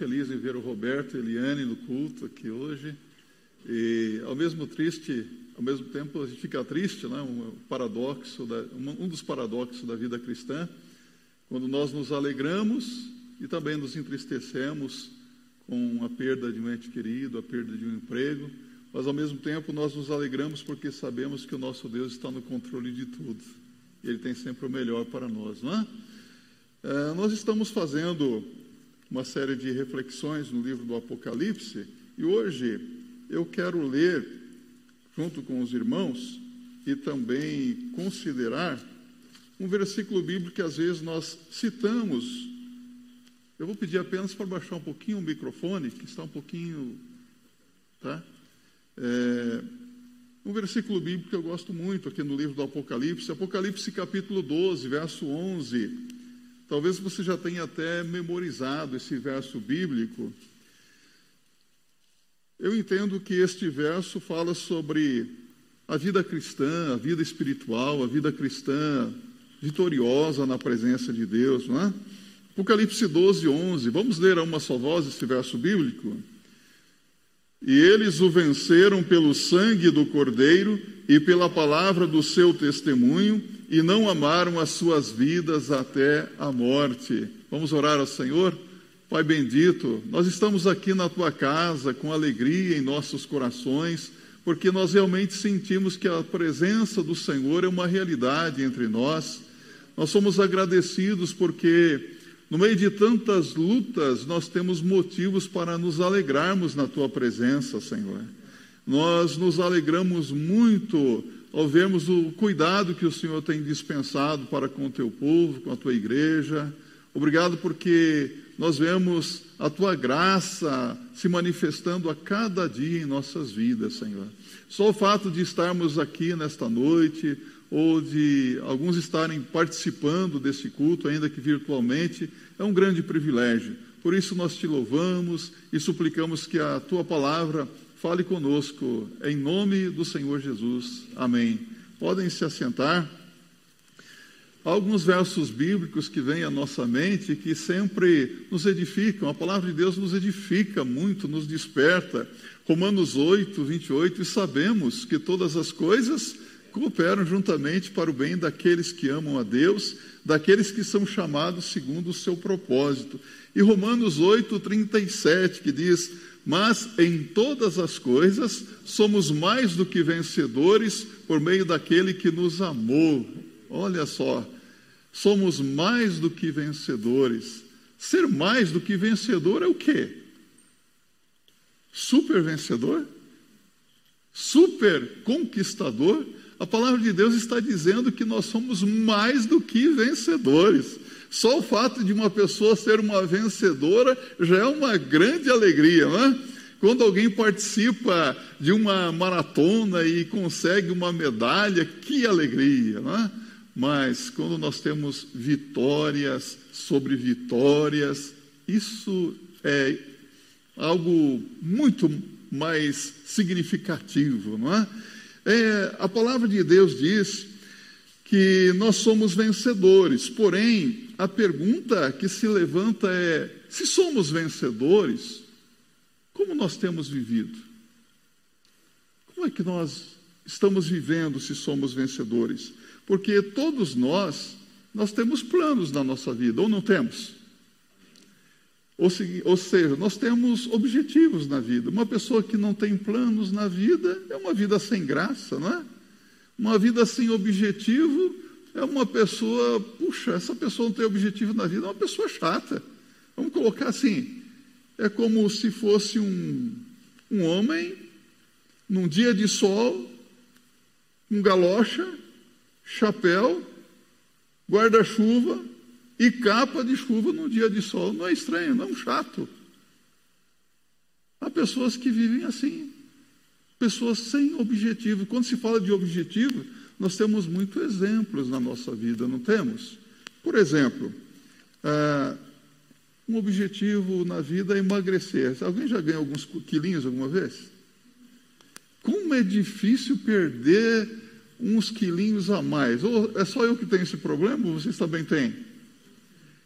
feliz em ver o Roberto e a Eliane no culto aqui hoje. E ao mesmo triste, ao mesmo tempo a gente fica triste, né? Um paradoxo, da, um dos paradoxos da vida cristã, quando nós nos alegramos e também nos entristecemos com a perda de um ente querido, a perda de um emprego, mas ao mesmo tempo nós nos alegramos porque sabemos que o nosso Deus está no controle de tudo. Ele tem sempre o melhor para nós, não é? é nós estamos fazendo uma série de reflexões no livro do Apocalipse e hoje eu quero ler, junto com os irmãos, e também considerar um versículo bíblico que às vezes nós citamos. Eu vou pedir apenas para baixar um pouquinho o microfone, que está um pouquinho. Tá? É, um versículo bíblico que eu gosto muito aqui no livro do Apocalipse, Apocalipse capítulo 12, verso 11. Talvez você já tenha até memorizado esse verso bíblico. Eu entendo que este verso fala sobre a vida cristã, a vida espiritual, a vida cristã vitoriosa na presença de Deus, não é? Apocalipse 12, 11. Vamos ler a uma só voz esse verso bíblico? E eles o venceram pelo sangue do Cordeiro e pela palavra do seu testemunho, e não amaram as suas vidas até a morte. Vamos orar ao Senhor? Pai bendito, nós estamos aqui na tua casa com alegria em nossos corações, porque nós realmente sentimos que a presença do Senhor é uma realidade entre nós. Nós somos agradecidos porque, no meio de tantas lutas, nós temos motivos para nos alegrarmos na tua presença, Senhor. Nós nos alegramos muito ao vermos o cuidado que o Senhor tem dispensado para com o teu povo, com a tua igreja. Obrigado porque nós vemos a tua graça se manifestando a cada dia em nossas vidas, Senhor. Só o fato de estarmos aqui nesta noite, ou de alguns estarem participando desse culto, ainda que virtualmente, é um grande privilégio. Por isso nós te louvamos e suplicamos que a tua palavra fale conosco, em nome do Senhor Jesus. Amém. Podem se assentar. Há alguns versos bíblicos que vêm à nossa mente que sempre nos edificam. A palavra de Deus nos edifica muito, nos desperta. Romanos 8, 28, e sabemos que todas as coisas cooperam juntamente para o bem daqueles que amam a Deus, daqueles que são chamados segundo o seu propósito. E Romanos 8, 37, que diz: Mas em todas as coisas somos mais do que vencedores por meio daquele que nos amou. Olha só, somos mais do que vencedores. Ser mais do que vencedor é o quê? Super vencedor? Super conquistador? A palavra de Deus está dizendo que nós somos mais do que vencedores. Só o fato de uma pessoa ser uma vencedora já é uma grande alegria, não é? Quando alguém participa de uma maratona e consegue uma medalha, que alegria, não é? Mas quando nós temos vitórias sobre vitórias, isso é algo muito mais significativo, não é? é? A palavra de Deus diz que nós somos vencedores, porém, a pergunta que se levanta é: se somos vencedores, como nós temos vivido? Como é que nós estamos vivendo se somos vencedores? Porque todos nós, nós temos planos na nossa vida, ou não temos? Ou, ou seja, nós temos objetivos na vida. Uma pessoa que não tem planos na vida é uma vida sem graça, não é? Uma vida sem objetivo é uma pessoa, puxa, essa pessoa não tem objetivo na vida, é uma pessoa chata. Vamos colocar assim: é como se fosse um, um homem num dia de sol, um galocha, chapéu, guarda-chuva e capa de chuva no dia de sol. Não é estranho, não é um chato. Há pessoas que vivem assim, pessoas sem objetivo. Quando se fala de objetivo, nós temos muitos exemplos na nossa vida, não temos? Por exemplo, ah, um objetivo na vida é emagrecer. Alguém já ganhou alguns quilinhos alguma vez? Como é difícil perder uns quilinhos a mais. Ou é só eu que tenho esse problema ou vocês também têm?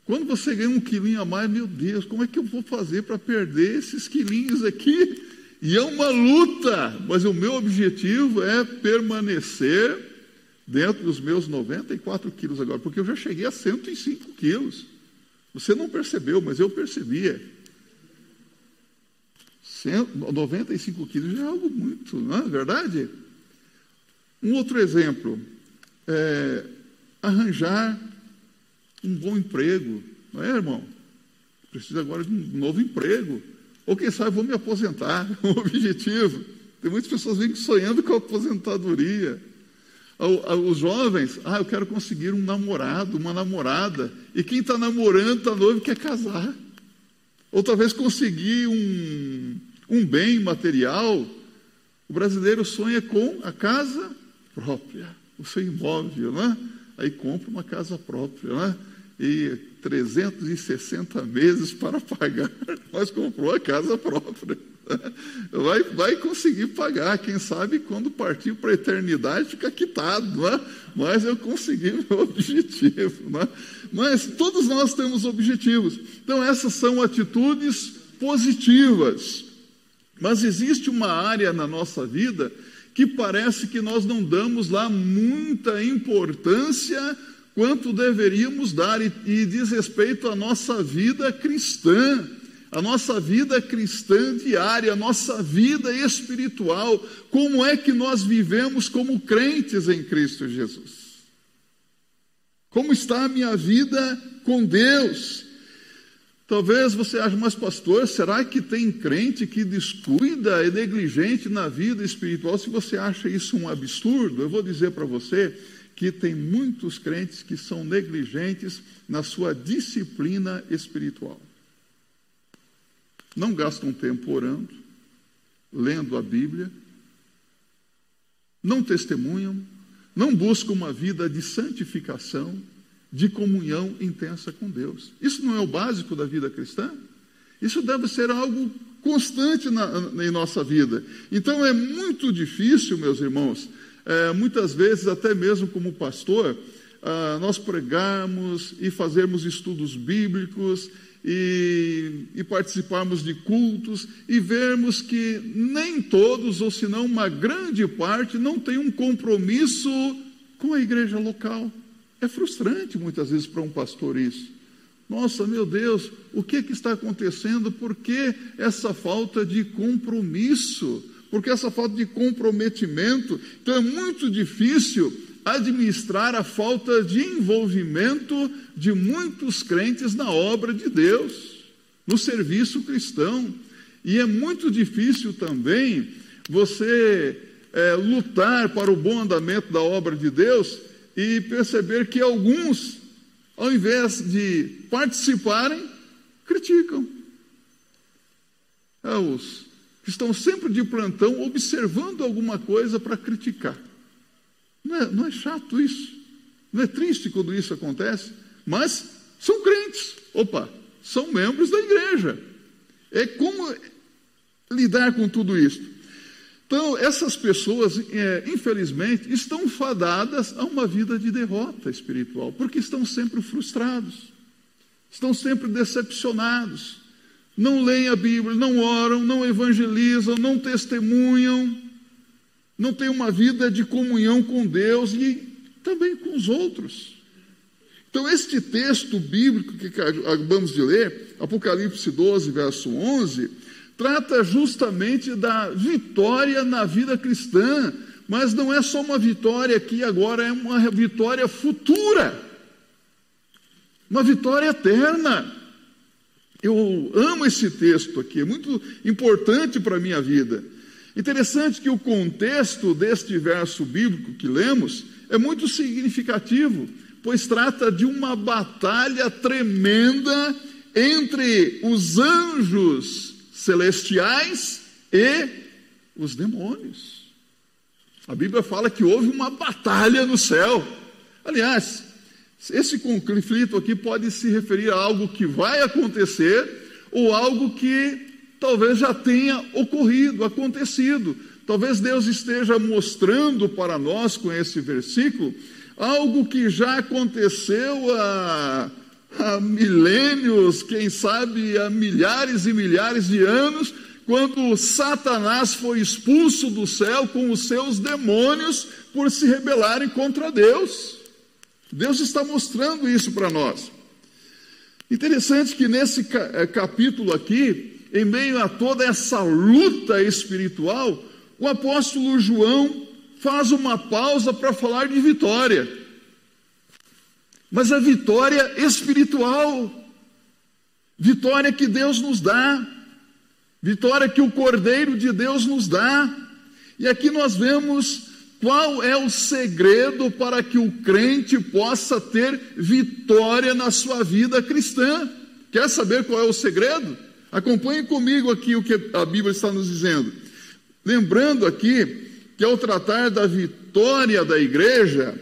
Quando você ganha um quilinho a mais, meu Deus, como é que eu vou fazer para perder esses quilinhos aqui? E é uma luta, mas o meu objetivo é permanecer dentro dos meus 94 quilos agora, porque eu já cheguei a 105 quilos. Você não percebeu, mas eu percebia. 95 quilos já é algo muito, não é verdade? Um outro exemplo é arranjar um bom emprego, não é, irmão? Preciso agora de um novo emprego. Ou quem sabe vou me aposentar, um objetivo. Tem muitas pessoas vêm sonhando com a aposentadoria. Os jovens, ah, eu quero conseguir um namorado, uma namorada. E quem está namorando, está noivo, quer casar. Ou talvez conseguir um, um bem material. O brasileiro sonha com a casa própria, o seu imóvel, né? Aí compra uma casa própria, né? E 360 meses para pagar, mas comprou a casa própria. Vai, vai conseguir pagar, quem sabe quando partir para a eternidade fica quitado, é? mas eu consegui meu objetivo. É? Mas todos nós temos objetivos. Então, essas são atitudes positivas. Mas existe uma área na nossa vida que parece que nós não damos lá muita importância quanto deveríamos dar, e, e diz respeito à nossa vida cristã, a nossa vida cristã diária, a nossa vida espiritual, como é que nós vivemos como crentes em Cristo Jesus. Como está a minha vida com Deus? Talvez você ache, mas pastor, será que tem crente que descuida e negligente na vida espiritual? Se você acha isso um absurdo, eu vou dizer para você que tem muitos crentes que são negligentes na sua disciplina espiritual. Não gastam tempo orando, lendo a Bíblia, não testemunham, não buscam uma vida de santificação, de comunhão intensa com Deus. Isso não é o básico da vida cristã? Isso deve ser algo constante na, na, em nossa vida. Então é muito difícil, meus irmãos, é, muitas vezes, até mesmo como pastor, ah, nós pregarmos e fazermos estudos bíblicos e, e, participarmos de cultos e vermos que nem todos, ou se não uma grande parte, não tem um compromisso com a igreja local. É frustrante muitas vezes para um pastor isso. Nossa, meu Deus, o que, que está acontecendo? Por que essa falta de compromisso? Porque essa falta de comprometimento, então é muito difícil administrar a falta de envolvimento de muitos crentes na obra de Deus, no serviço cristão. E é muito difícil também você é, lutar para o bom andamento da obra de Deus e perceber que alguns, ao invés de participarem, criticam. É, os que estão sempre de plantão observando alguma coisa para criticar. Não é, não é chato isso? Não é triste quando isso acontece? Mas são crentes. Opa, são membros da igreja. É como lidar com tudo isso. Então, essas pessoas, é, infelizmente, estão fadadas a uma vida de derrota espiritual, porque estão sempre frustrados, estão sempre decepcionados não leem a Bíblia, não oram, não evangelizam, não testemunham, não têm uma vida de comunhão com Deus e também com os outros. Então, este texto bíblico que acabamos de ler, Apocalipse 12, verso 11, trata justamente da vitória na vida cristã, mas não é só uma vitória que agora é uma vitória futura, uma vitória eterna. Eu amo esse texto aqui, é muito importante para a minha vida. Interessante que o contexto deste verso bíblico que lemos é muito significativo, pois trata de uma batalha tremenda entre os anjos celestiais e os demônios. A Bíblia fala que houve uma batalha no céu. Aliás, esse conflito aqui pode se referir a algo que vai acontecer ou algo que talvez já tenha ocorrido, acontecido. Talvez Deus esteja mostrando para nós com esse versículo algo que já aconteceu há há milênios, quem sabe há milhares e milhares de anos, quando Satanás foi expulso do céu com os seus demônios por se rebelarem contra Deus. Deus está mostrando isso para nós. Interessante que nesse eh, capítulo aqui, em meio a toda essa luta espiritual, o apóstolo João faz uma pausa para falar de vitória. Mas a vitória espiritual, vitória que Deus nos dá, vitória que o Cordeiro de Deus nos dá. E aqui nós vemos qual é o segredo para que o crente possa ter vitória na sua vida cristã. Quer saber qual é o segredo? Acompanhe comigo aqui o que a Bíblia está nos dizendo. Lembrando aqui que ao tratar da vitória da igreja,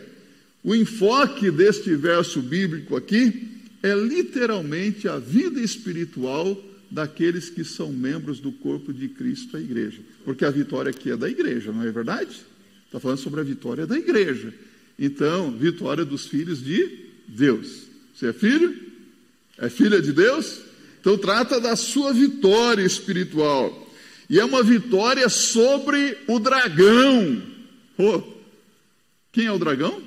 o enfoque deste verso bíblico aqui é literalmente a vida espiritual daqueles que são membros do corpo de Cristo, a igreja. Porque a vitória aqui é da igreja, não é verdade? Está falando sobre a vitória da igreja. Então, vitória dos filhos de Deus. Você é filho? É filha de Deus? Então, trata da sua vitória espiritual. E é uma vitória sobre o dragão. Oh, quem é o dragão?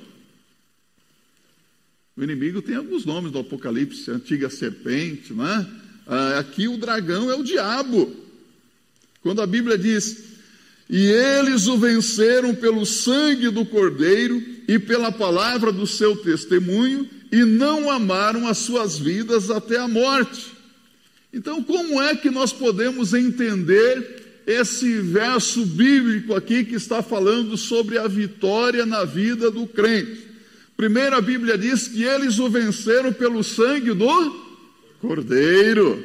O inimigo tem alguns nomes do Apocalipse, antiga serpente, né? Aqui o dragão é o diabo. Quando a Bíblia diz e eles o venceram pelo sangue do Cordeiro e pela palavra do seu testemunho, e não amaram as suas vidas até a morte. Então, como é que nós podemos entender esse verso bíblico aqui que está falando sobre a vitória na vida do crente? Primeiro, a Bíblia diz que eles o venceram pelo sangue do Cordeiro.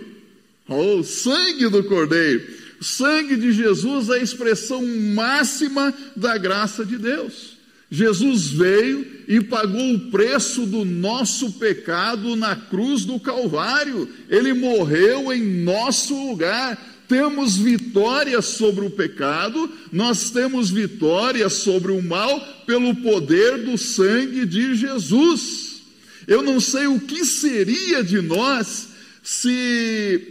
Oh, sangue do Cordeiro. O sangue de Jesus é a expressão máxima da graça de Deus. Jesus veio e pagou o preço do nosso pecado na cruz do Calvário. Ele morreu em nosso lugar. Temos vitória sobre o pecado, nós temos vitória sobre o mal pelo poder do sangue de Jesus. Eu não sei o que seria de nós se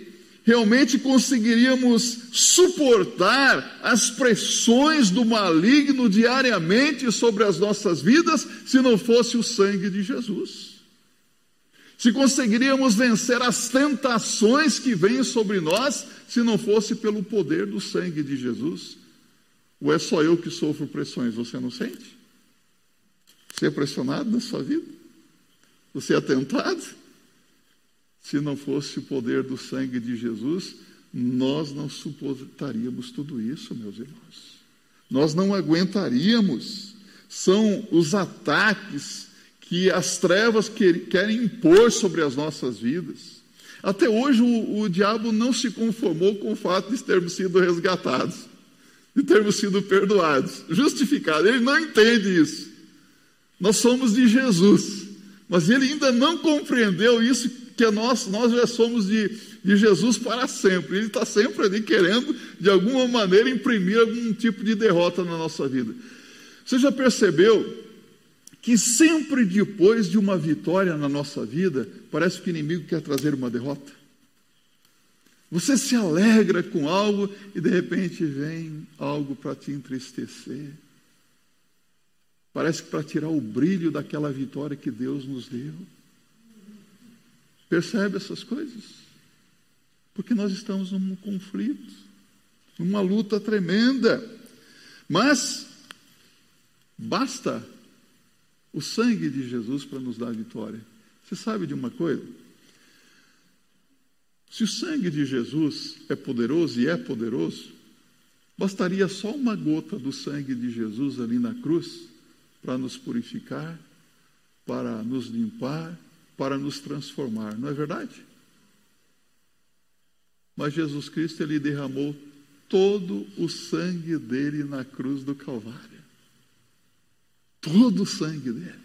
realmente conseguiríamos suportar as pressões do maligno diariamente sobre as nossas vidas se não fosse o sangue de Jesus. Se conseguiríamos vencer as tentações que vêm sobre nós se não fosse pelo poder do sangue de Jesus. Ou é só eu que sofro pressões, você não sente? Você é pressionado na sua vida? Você é tentado? Se não fosse o poder do sangue de Jesus, nós não suportaríamos tudo isso, meus irmãos. Nós não aguentaríamos. São os ataques que as trevas querem impor sobre as nossas vidas. Até hoje o, o diabo não se conformou com o fato de termos sido resgatados, de termos sido perdoados, justificados. Ele não entende isso. Nós somos de Jesus, mas ele ainda não compreendeu isso que nós, nós já somos de, de Jesus para sempre. Ele está sempre ali querendo, de alguma maneira, imprimir algum tipo de derrota na nossa vida. Você já percebeu que sempre depois de uma vitória na nossa vida, parece que o inimigo quer trazer uma derrota? Você se alegra com algo e de repente vem algo para te entristecer. Parece que para tirar o brilho daquela vitória que Deus nos deu. Percebe essas coisas? Porque nós estamos num conflito, numa luta tremenda. Mas basta o sangue de Jesus para nos dar vitória. Você sabe de uma coisa? Se o sangue de Jesus é poderoso e é poderoso, bastaria só uma gota do sangue de Jesus ali na cruz para nos purificar, para nos limpar para nos transformar, não é verdade? Mas Jesus Cristo, ele derramou todo o sangue dele na cruz do Calvário. Todo o sangue dele.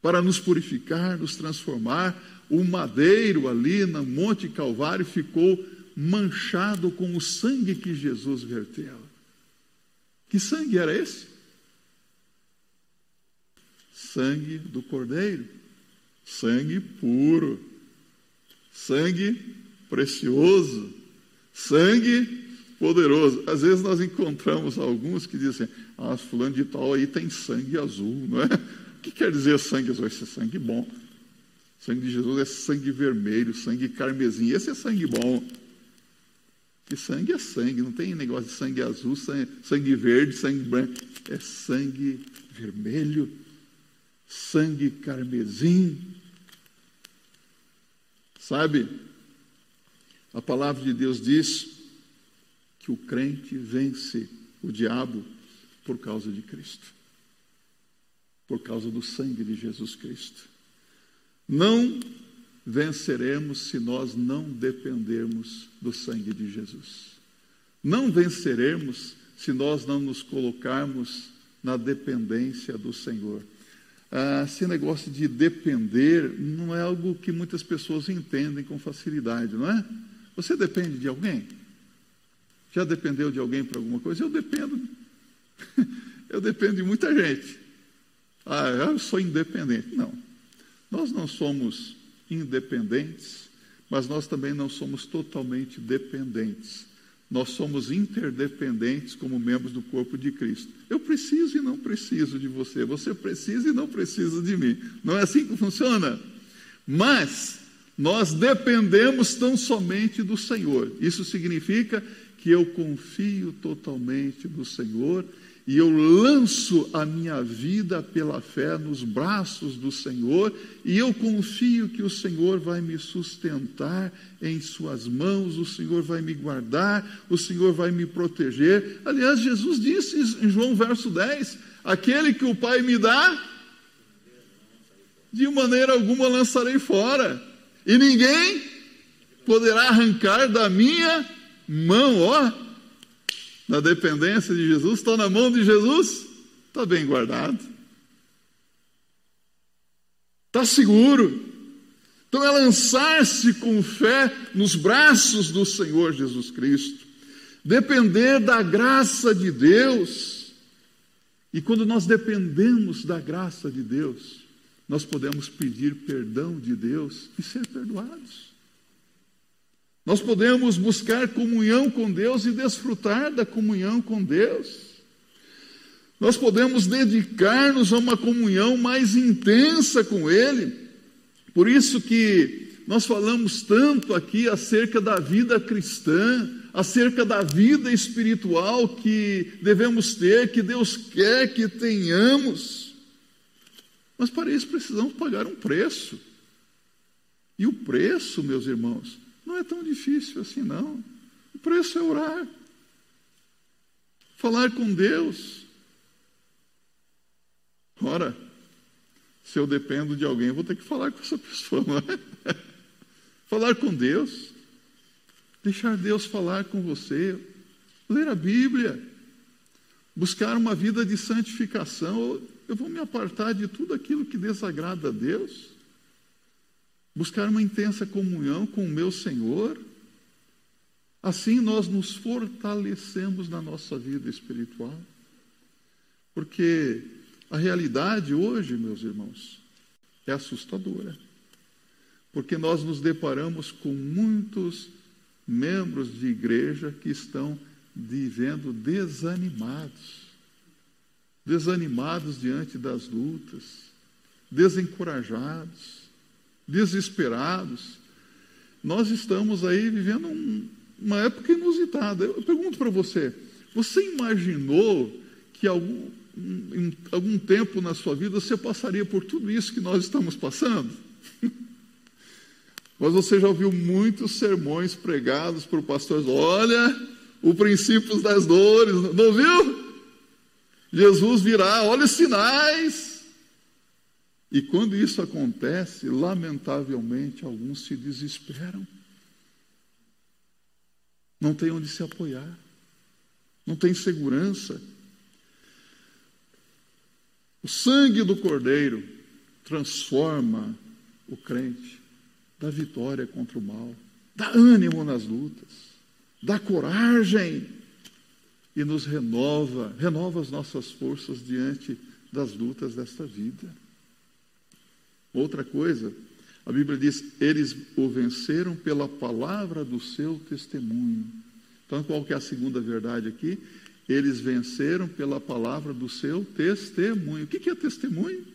Para nos purificar, nos transformar. O madeiro ali no Monte Calvário ficou manchado com o sangue que Jesus verteu. Que sangue era esse? Sangue do Cordeiro sangue puro, sangue precioso, sangue poderoso. Às vezes nós encontramos alguns que dizem, ah, fulano de tal aí tem sangue azul, não é? O que quer dizer sangue azul? Esse é sangue bom. O sangue de Jesus é sangue vermelho, sangue carmesim. Esse é sangue bom. Que sangue é sangue, não tem negócio de sangue azul, sangue, sangue verde, sangue branco. É sangue vermelho, sangue carmesim. Sabe? A palavra de Deus diz que o crente vence o diabo por causa de Cristo por causa do sangue de Jesus Cristo. Não venceremos se nós não dependermos do sangue de Jesus. Não venceremos se nós não nos colocarmos na dependência do Senhor. Ah, esse negócio de depender não é algo que muitas pessoas entendem com facilidade, não é? Você depende de alguém? Já dependeu de alguém para alguma coisa? Eu dependo. Eu dependo de muita gente. Ah, eu sou independente. Não. Nós não somos independentes, mas nós também não somos totalmente dependentes. Nós somos interdependentes como membros do corpo de Cristo. Eu preciso e não preciso de você. Você precisa e não precisa de mim. Não é assim que funciona? Mas nós dependemos tão somente do Senhor. Isso significa que eu confio totalmente no Senhor e eu lanço a minha vida pela fé nos braços do Senhor, e eu confio que o Senhor vai me sustentar em Suas mãos, o Senhor vai me guardar, o Senhor vai me proteger. Aliás, Jesus disse em João verso 10: Aquele que o Pai me dá, de maneira alguma lançarei fora, e ninguém poderá arrancar da minha mão, ó na dependência de Jesus, estou na mão de Jesus, está bem guardado. Está seguro. Então é lançar-se com fé nos braços do Senhor Jesus Cristo, depender da graça de Deus. E quando nós dependemos da graça de Deus, nós podemos pedir perdão de Deus e ser perdoados. Nós podemos buscar comunhão com Deus e desfrutar da comunhão com Deus. Nós podemos dedicar-nos a uma comunhão mais intensa com Ele. Por isso que nós falamos tanto aqui acerca da vida cristã, acerca da vida espiritual que devemos ter, que Deus quer que tenhamos. Mas para isso precisamos pagar um preço. E o preço, meus irmãos, não é tão difícil assim, não. O preço é orar. Falar com Deus. Ora, se eu dependo de alguém, eu vou ter que falar com essa pessoa, não é? falar com Deus. Deixar Deus falar com você. Ler a Bíblia. Buscar uma vida de santificação. Eu vou me apartar de tudo aquilo que desagrada a Deus buscar uma intensa comunhão com o meu Senhor. Assim nós nos fortalecemos na nossa vida espiritual. Porque a realidade hoje, meus irmãos, é assustadora. Porque nós nos deparamos com muitos membros de igreja que estão vivendo desanimados. Desanimados diante das lutas, desencorajados desesperados. Nós estamos aí vivendo um, uma época inusitada. Eu pergunto para você: você imaginou que algum, em algum tempo na sua vida você passaria por tudo isso que nós estamos passando? Mas você já ouviu muitos sermões pregados por pastores. Olha, o princípio das dores, não viu? Jesus virá, olha os sinais. E quando isso acontece, lamentavelmente, alguns se desesperam. Não tem onde se apoiar. Não tem segurança. O sangue do Cordeiro transforma o crente, dá vitória contra o mal, dá ânimo nas lutas, dá coragem e nos renova, renova as nossas forças diante das lutas desta vida. Outra coisa A Bíblia diz: eles o venceram pela palavra do seu testemunho. Então, qual que é a segunda verdade aqui? Eles venceram pela palavra do seu testemunho. O que é testemunho?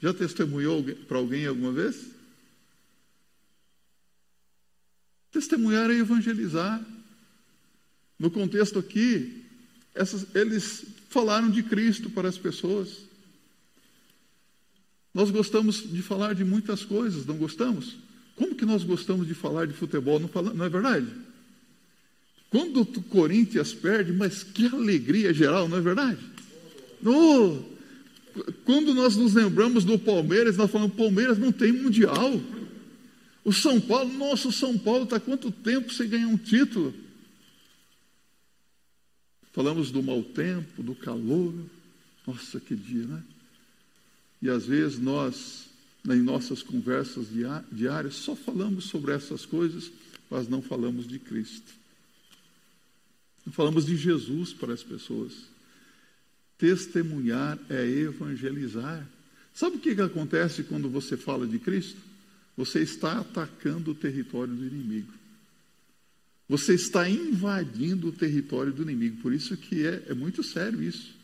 Já testemunhou para alguém alguma vez? Testemunhar é evangelizar. No contexto aqui, essas, eles falaram de Cristo para as pessoas. Nós gostamos de falar de muitas coisas, não gostamos? Como que nós gostamos de falar de futebol? Não, fala, não é verdade? Quando o Corinthians perde, mas que alegria geral, não é verdade? No, quando nós nos lembramos do Palmeiras, nós falamos: Palmeiras não tem mundial. O São Paulo, nosso São Paulo está quanto tempo sem ganhar um título? Falamos do mau tempo, do calor. Nossa, que dia, né? E às vezes nós, em nossas conversas diárias, só falamos sobre essas coisas, mas não falamos de Cristo. Não falamos de Jesus para as pessoas. Testemunhar é evangelizar. Sabe o que, que acontece quando você fala de Cristo? Você está atacando o território do inimigo. Você está invadindo o território do inimigo. Por isso que é, é muito sério isso.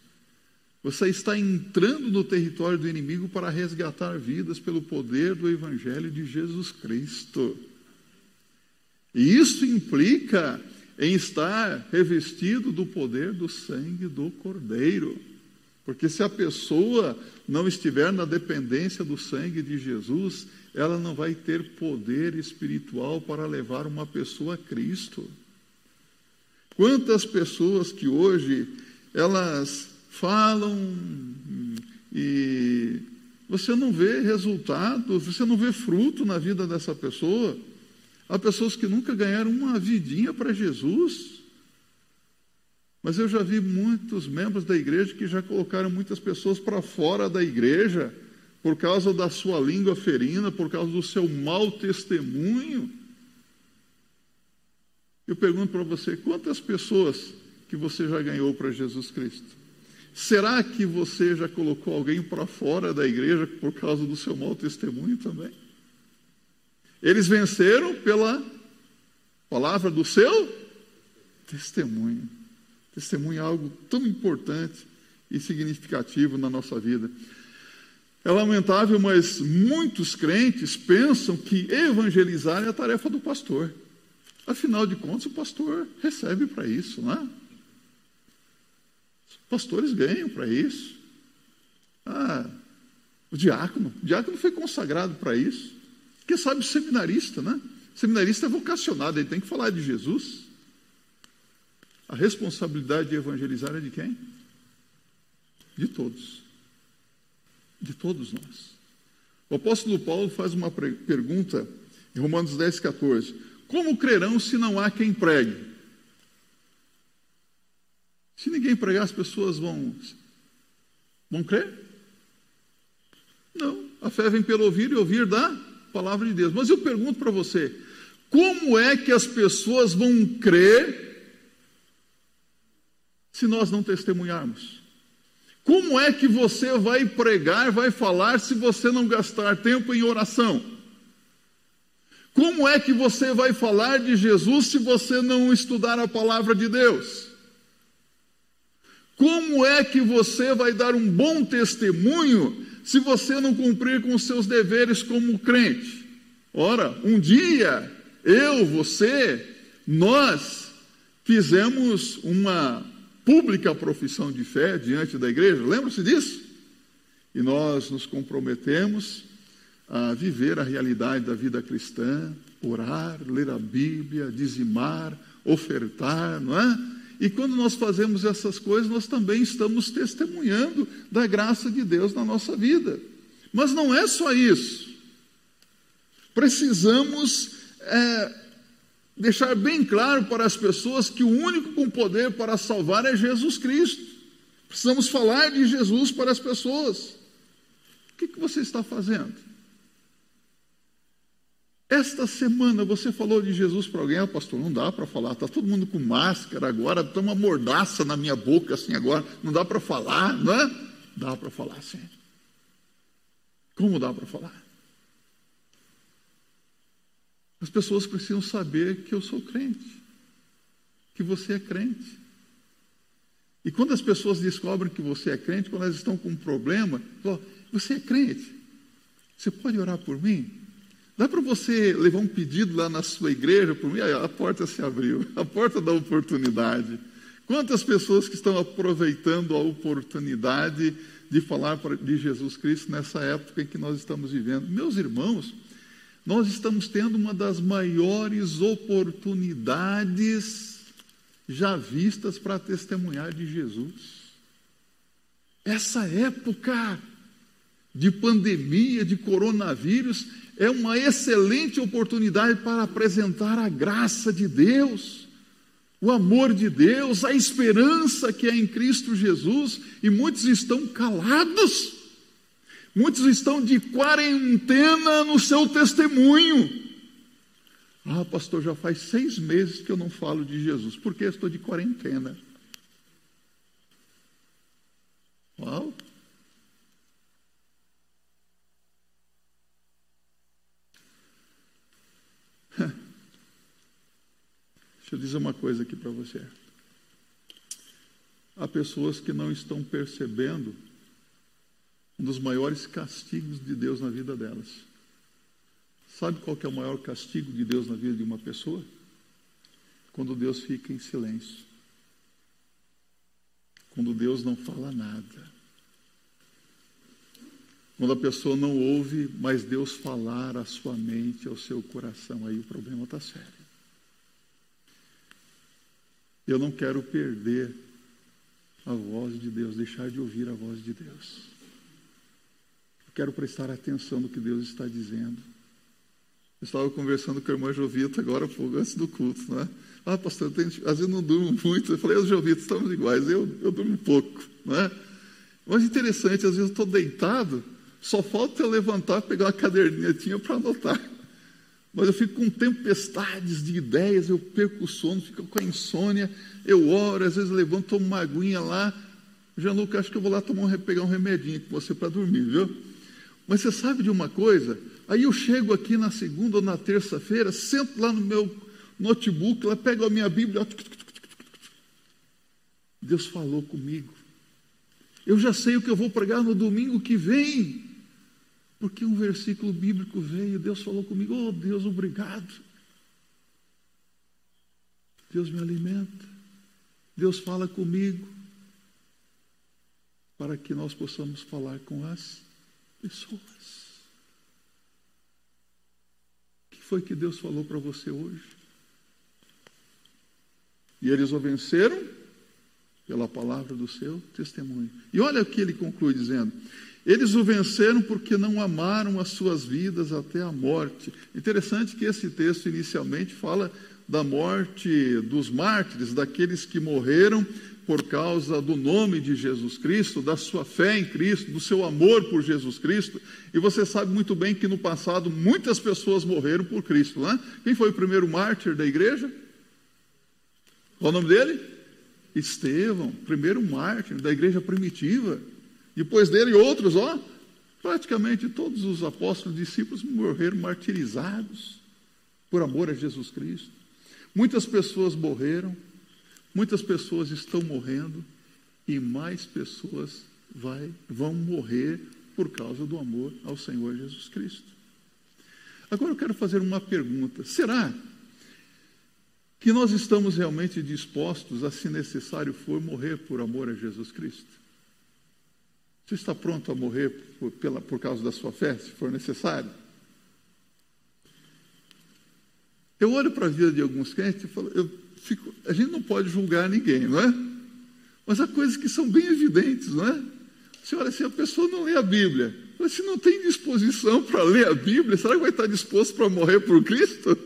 Você está entrando no território do inimigo para resgatar vidas pelo poder do Evangelho de Jesus Cristo. E isso implica em estar revestido do poder do sangue do Cordeiro. Porque se a pessoa não estiver na dependência do sangue de Jesus, ela não vai ter poder espiritual para levar uma pessoa a Cristo. Quantas pessoas que hoje elas falam e você não vê resultado, você não vê fruto na vida dessa pessoa. Há pessoas que nunca ganharam uma vidinha para Jesus. Mas eu já vi muitos membros da igreja que já colocaram muitas pessoas para fora da igreja por causa da sua língua ferina, por causa do seu mau testemunho. Eu pergunto para você: quantas pessoas que você já ganhou para Jesus Cristo? Será que você já colocou alguém para fora da igreja por causa do seu mau testemunho também? Eles venceram pela palavra do seu testemunho. Testemunho é algo tão importante e significativo na nossa vida. É lamentável, mas muitos crentes pensam que evangelizar é a tarefa do pastor. Afinal de contas, o pastor recebe para isso, não é? Pastores ganham para isso. Ah, o diácono, o diácono foi consagrado para isso. Porque sabe o seminarista, né? O seminarista é vocacionado, ele tem que falar de Jesus. A responsabilidade de evangelizar é de quem? De todos. De todos nós. O apóstolo Paulo faz uma pergunta em Romanos 10, 14: Como crerão se não há quem pregue? Se ninguém pregar, as pessoas vão, vão crer? Não. A fé vem pelo ouvir e ouvir da palavra de Deus. Mas eu pergunto para você: como é que as pessoas vão crer se nós não testemunharmos? Como é que você vai pregar, vai falar, se você não gastar tempo em oração? Como é que você vai falar de Jesus se você não estudar a palavra de Deus? Como é que você vai dar um bom testemunho se você não cumprir com os seus deveres como crente? Ora, um dia, eu, você, nós fizemos uma pública profissão de fé diante da igreja, lembra-se disso? E nós nos comprometemos a viver a realidade da vida cristã, orar, ler a Bíblia, dizimar, ofertar, não é? E quando nós fazemos essas coisas, nós também estamos testemunhando da graça de Deus na nossa vida. Mas não é só isso. Precisamos é, deixar bem claro para as pessoas que o único com poder para salvar é Jesus Cristo. Precisamos falar de Jesus para as pessoas. O que, que você está fazendo? Esta semana você falou de Jesus para alguém, ah, pastor, não dá para falar, está todo mundo com máscara agora, está uma mordaça na minha boca assim agora, não dá para falar, não é? Dá para falar sim. Como dá para falar? As pessoas precisam saber que eu sou crente, que você é crente. E quando as pessoas descobrem que você é crente, quando elas estão com um problema, falam, você é crente? Você pode orar por mim? Dá para você levar um pedido lá na sua igreja por mim? A porta se abriu, a porta da oportunidade. Quantas pessoas que estão aproveitando a oportunidade de falar de Jesus Cristo nessa época em que nós estamos vivendo? Meus irmãos, nós estamos tendo uma das maiores oportunidades já vistas para testemunhar de Jesus. Essa época de pandemia, de coronavírus, é uma excelente oportunidade para apresentar a graça de Deus, o amor de Deus, a esperança que é em Cristo Jesus, e muitos estão calados, muitos estão de quarentena no seu testemunho. Ah, pastor, já faz seis meses que eu não falo de Jesus, porque estou de quarentena. Uau! Deixa eu dizer uma coisa aqui para você. Há pessoas que não estão percebendo um dos maiores castigos de Deus na vida delas. Sabe qual é o maior castigo de Deus na vida de uma pessoa? Quando Deus fica em silêncio. Quando Deus não fala nada. Quando a pessoa não ouve, mas Deus falar à sua mente, ao seu coração, aí o problema está sério. Eu não quero perder a voz de Deus, deixar de ouvir a voz de Deus. Eu quero prestar atenção no que Deus está dizendo. Eu estava conversando com a irmã Jovita agora, antes do culto, né? Ah, pastor, às vezes não durmo muito. Eu falei, eu, Jovita, estamos iguais, eu, eu durmo pouco, né? Mas interessante, às vezes eu estou deitado, só falta eu levantar, pegar uma cadernetinha para anotar. Mas eu fico com tempestades de ideias, eu perco o sono, fico com a insônia, eu oro, às vezes levanto, tomo uma aguinha lá. Januca, acho que eu vou lá tomar um, pegar um remedinho com você para dormir, viu? Mas você sabe de uma coisa? Aí eu chego aqui na segunda ou na terça-feira, sento lá no meu notebook, lá pego a minha Bíblia. Deus falou comigo. Eu já sei o que eu vou pregar no domingo que vem. Porque um versículo bíblico veio, Deus falou comigo, oh Deus, obrigado. Deus me alimenta, Deus fala comigo, para que nós possamos falar com as pessoas foi que Deus falou para você hoje? E eles o venceram pela palavra do seu testemunho. E olha o que ele conclui dizendo: eles o venceram porque não amaram as suas vidas até a morte. Interessante que esse texto inicialmente fala da morte dos mártires, daqueles que morreram por causa do nome de Jesus Cristo, da sua fé em Cristo, do seu amor por Jesus Cristo. E você sabe muito bem que no passado muitas pessoas morreram por Cristo, não é? Quem foi o primeiro mártir da igreja? Qual o nome dele? Estevão, primeiro mártir da igreja primitiva. Depois dele, outros, ó, praticamente todos os apóstolos e discípulos morreram martirizados por amor a Jesus Cristo. Muitas pessoas morreram Muitas pessoas estão morrendo e mais pessoas vai, vão morrer por causa do amor ao Senhor Jesus Cristo. Agora eu quero fazer uma pergunta: será que nós estamos realmente dispostos a, se necessário for, morrer por amor a Jesus Cristo? Você está pronto a morrer por, pela, por causa da sua fé, se for necessário? Eu olho para a vida de alguns crentes e falo, eu fico, a gente não pode julgar ninguém, não é? Mas há coisas que são bem evidentes, não é? Você olha assim, a pessoa não lê a Bíblia. Mas se não tem disposição para ler a Bíblia, será que vai estar disposto para morrer por Cristo?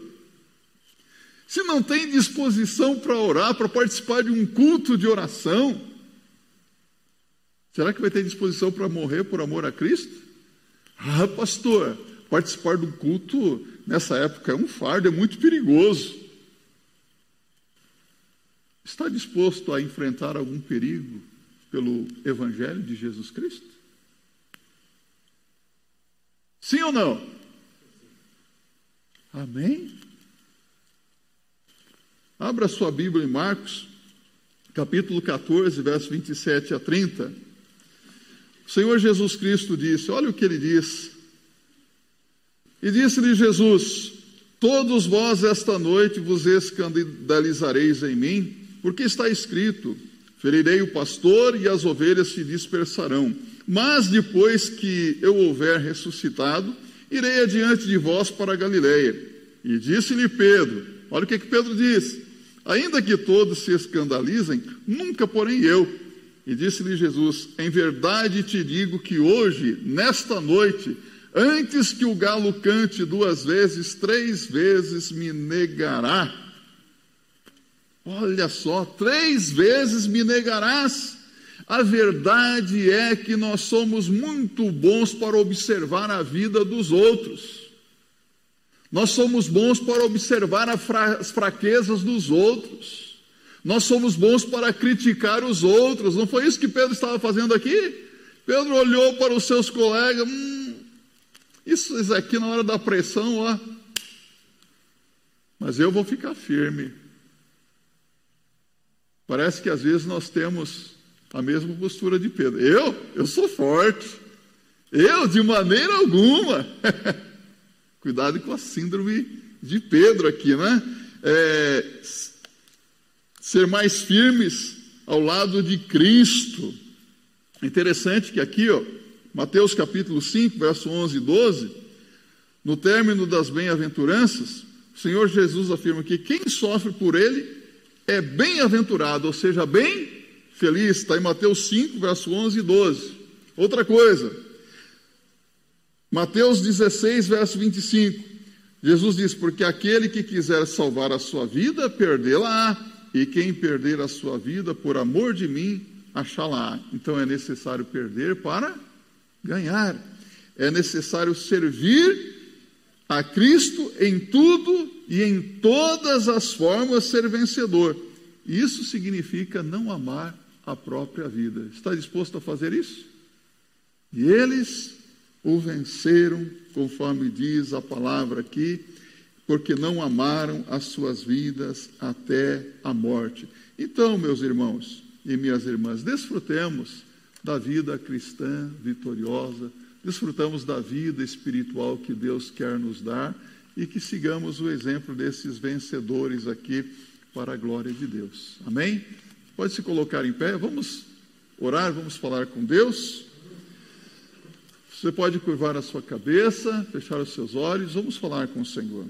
Se não tem disposição para orar, para participar de um culto de oração, será que vai ter disposição para morrer por amor a Cristo? Ah, pastor, participar do culto nessa época é um fardo, é muito perigoso. Está disposto a enfrentar algum perigo pelo Evangelho de Jesus Cristo? Sim ou não? Amém? Abra sua Bíblia em Marcos, capítulo 14, verso 27 a 30. Senhor Jesus Cristo disse: Olha o que ele diz. E disse-lhe Jesus: Todos vós esta noite vos escandalizareis em mim, porque está escrito: Ferirei o pastor e as ovelhas se dispersarão. Mas depois que eu houver ressuscitado, irei adiante de vós para a Galileia. E disse-lhe Pedro: Olha o que, que Pedro disse: Ainda que todos se escandalizem, nunca porém eu. E disse-lhe Jesus: Em verdade te digo que hoje, nesta noite, antes que o galo cante duas vezes, três vezes me negará. Olha só, três vezes me negarás. A verdade é que nós somos muito bons para observar a vida dos outros. Nós somos bons para observar as fraquezas dos outros. Nós somos bons para criticar os outros. Não foi isso que Pedro estava fazendo aqui? Pedro olhou para os seus colegas. Hum, isso aqui na hora da pressão, ó. Mas eu vou ficar firme. Parece que às vezes nós temos a mesma postura de Pedro. Eu? Eu sou forte. Eu, de maneira alguma. Cuidado com a síndrome de Pedro aqui, né? É, ser mais firmes ao lado de Cristo. É interessante que aqui, ó, Mateus capítulo 5, verso 11 e 12, no término das bem-aventuranças, o Senhor Jesus afirma que quem sofre por ele é bem-aventurado, ou seja, bem feliz. Está em Mateus 5, verso 11 e 12. Outra coisa, Mateus 16, verso 25. Jesus diz: Porque aquele que quiser salvar a sua vida, perdê-la-á, e quem perder a sua vida por amor de mim, achá-la-á. Então é necessário perder para ganhar. É necessário servir a Cristo em tudo e em todas as formas ser vencedor. Isso significa não amar a própria vida. Está disposto a fazer isso? E eles o venceram, conforme diz a palavra aqui, porque não amaram as suas vidas até a morte. Então, meus irmãos e minhas irmãs, desfrutemos da vida cristã vitoriosa, desfrutamos da vida espiritual que Deus quer nos dar e que sigamos o exemplo desses vencedores aqui para a glória de Deus. Amém? Pode se colocar em pé, vamos orar, vamos falar com Deus. Você pode curvar a sua cabeça, fechar os seus olhos, vamos falar com o Senhor.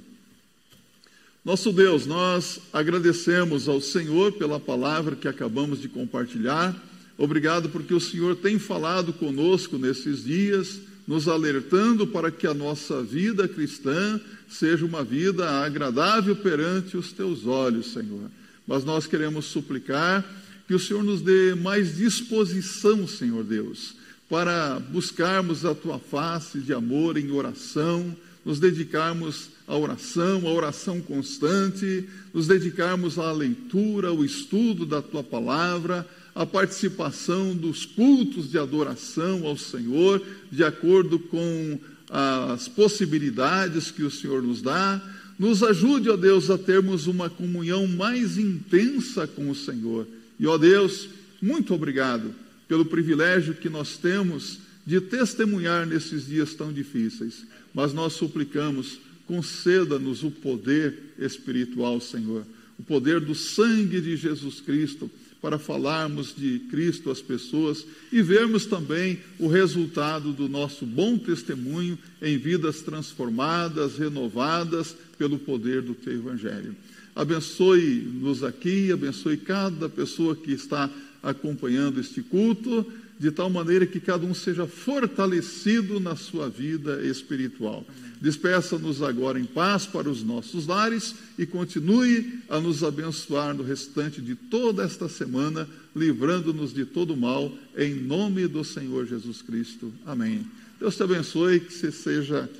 Nosso Deus, nós agradecemos ao Senhor pela palavra que acabamos de compartilhar. Obrigado porque o Senhor tem falado conosco nesses dias, nos alertando para que a nossa vida cristã seja uma vida agradável perante os teus olhos, Senhor. Mas nós queremos suplicar que o Senhor nos dê mais disposição, Senhor Deus para buscarmos a tua face de amor em oração, nos dedicarmos à oração, à oração constante, nos dedicarmos à leitura, ao estudo da tua palavra, à participação dos cultos de adoração ao Senhor, de acordo com as possibilidades que o Senhor nos dá. Nos ajude, ó Deus, a termos uma comunhão mais intensa com o Senhor. E, ó Deus, muito obrigado pelo privilégio que nós temos de testemunhar nesses dias tão difíceis. Mas nós suplicamos, conceda-nos o poder espiritual, Senhor, o poder do sangue de Jesus Cristo para falarmos de Cristo às pessoas e vermos também o resultado do nosso bom testemunho em vidas transformadas, renovadas pelo poder do Teu Evangelho. Abençoe-nos aqui, abençoe cada pessoa que está acompanhando este culto, de tal maneira que cada um seja fortalecido na sua vida espiritual. Despeça-nos agora em paz para os nossos lares e continue a nos abençoar no restante de toda esta semana, livrando-nos de todo mal, em nome do Senhor Jesus Cristo. Amém. Deus te abençoe, que você seja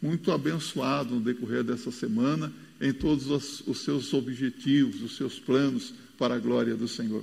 muito abençoado no decorrer dessa semana, em todos os, os seus objetivos, os seus planos, para a glória do Senhor.